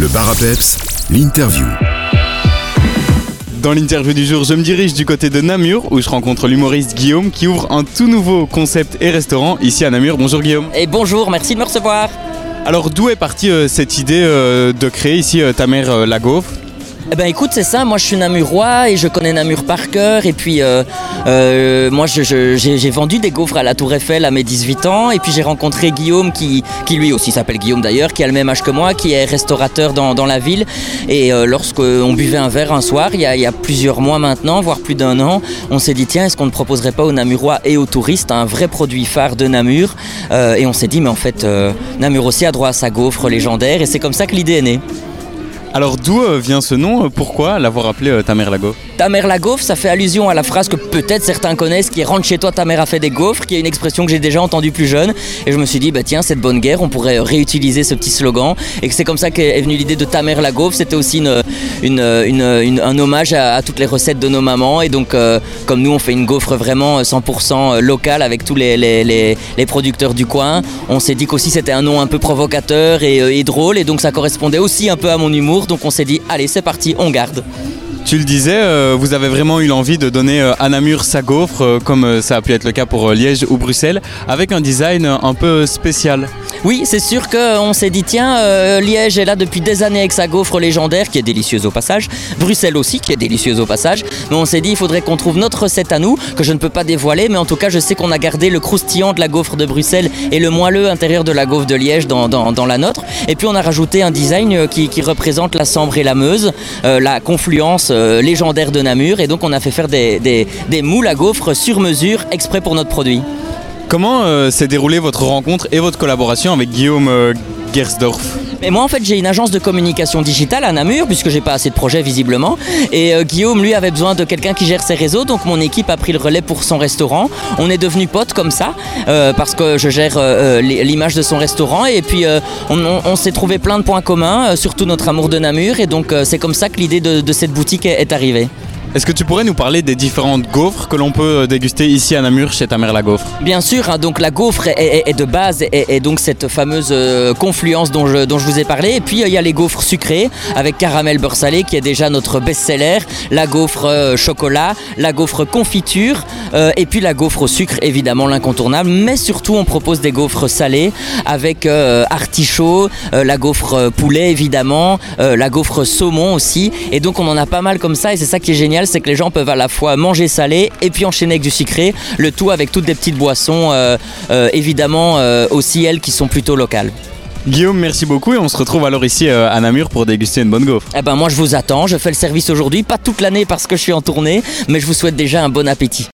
Le bar à peps, l'interview. Dans l'interview du jour, je me dirige du côté de Namur où je rencontre l'humoriste Guillaume qui ouvre un tout nouveau concept et restaurant ici à Namur. Bonjour Guillaume. Et bonjour, merci de me recevoir. Alors d'où est partie euh, cette idée euh, de créer ici euh, ta mère euh, la gaufre Eh ben écoute, c'est ça, moi je suis namurois et je connais Namur par cœur. Et puis euh, euh, moi j'ai vendu des gaufres à la Tour Eiffel à mes 18 ans. Et puis j'ai rencontré Guillaume qui, lui aussi s'appelle Guillaume d'ailleurs, qui a le même âge que moi, qui est restaurateur dans, la ville. Et euh, lorsqu'on buvait un verre un soir, il y, a, il y a plusieurs mois maintenant, voire plus d'un an, on s'est dit tiens, est-ce qu'on ne proposerait pas aux Namurois et aux touristes un vrai produit phare de Namur? Et on s'est dit mais en fait Namur aussi a droit à sa gaufre légendaire. Et c'est comme ça que l'idée est née. Alors d'où euh, vient ce nom? Pourquoi l'avoir appelé euh, ta mère la gaufre ça fait allusion à la phrase que peut-être certains connaissent qui est rentre chez toi, ta mère a fait des gaufres, qui est une expression que j'ai déjà entendue plus jeune. Et je me suis dit, bah tiens, cette bonne guerre, on pourrait réutiliser ce petit slogan. Et que c'est comme ça qu'est venue l'idée de ta mère la gaufre. C'était aussi un hommage à, toutes les recettes de nos mamans. Et donc, euh, comme nous, on fait une gaufre vraiment euh, 100% locale avec tous les, producteurs du coin, on s'est dit qu'aussi c'était un nom un peu provocateur euh, et drôle. Et donc, ça correspondait aussi un peu à mon humour. Donc, on s'est dit, allez, c'est parti, on garde. Tu le disais, euh, vous avez vraiment eu l'envie de donner euh, à Namur sa gaufre, euh, comme euh, ça a pu être le cas pour euh, Liège ou Bruxelles, avec un design euh, un peu spécial. Oui, c'est sûr qu'on s'est dit, tiens, euh, Liège est là depuis des années avec sa gaufre légendaire, qui est délicieuse au passage. Bruxelles aussi, qui est délicieuse au passage. Mais on s'est dit, il faudrait qu'on trouve notre recette à nous, que je ne peux pas dévoiler, mais en tout cas, je sais qu'on a gardé le croustillant de la gaufre de Bruxelles et le moelleux intérieur de la gaufre de Liège dans, la nôtre. Et puis, on a rajouté un design euh, qui, représente la Sambre et la Meuse, euh, la confluence légendaire de Namur. Et donc, on a fait faire des, des- moules à gaufres sur mesure, exprès pour notre produit. Comment euh, s'est déroulée votre rencontre et votre collaboration avec Guillaume euh, Gersdorf? Et moi, en fait, j'ai une agence de communication digitale à Namur, puisque j'ai pas assez de projets visiblement. Et euh, Guillaume, lui, avait besoin de quelqu'un qui gère ses réseaux, donc mon équipe a pris le relais pour son restaurant. On est devenus potes comme ça, parce que je gère l'image de son restaurant. Et puis, on, s'est trouvé plein de points communs, surtout notre amour de Namur. Et donc, c'est comme ça que l'idée de, cette boutique est arrivée. Est-ce que tu pourrais nous parler des différentes gaufres que l'on peut euh, déguster ici à Namur chez ta mère la gaufre? Bien sûr, hein, donc la gaufre est, de base et, donc cette fameuse euh, confluence dont je, vous ai parlé. Et puis euh, il y a les gaufres sucrées avec caramel beurre salé qui est déjà notre best-seller, la gaufre chocolat, la gaufre confiture et puis la gaufre au sucre évidemment l'incontournable. Mais surtout on propose des gaufres salées avec artichaut, la gaufre poulet évidemment, la gaufre saumon aussi. Et donc on en a pas mal comme ça et c'est ça qui est génial, c'est que les gens peuvent à la fois manger salé et puis enchaîner avec du sucré, le tout avec toutes des petites boissons euh, euh, évidemment euh, aussi elles qui sont plutôt locales. Guillaume, merci beaucoup et on se retrouve alors ici à Namur pour déguster une bonne gaufre. Eh ben moi je vous attends, je fais le service aujourd'hui, pas toute l'année parce que je suis en tournée, mais je vous souhaite déjà un bon appétit.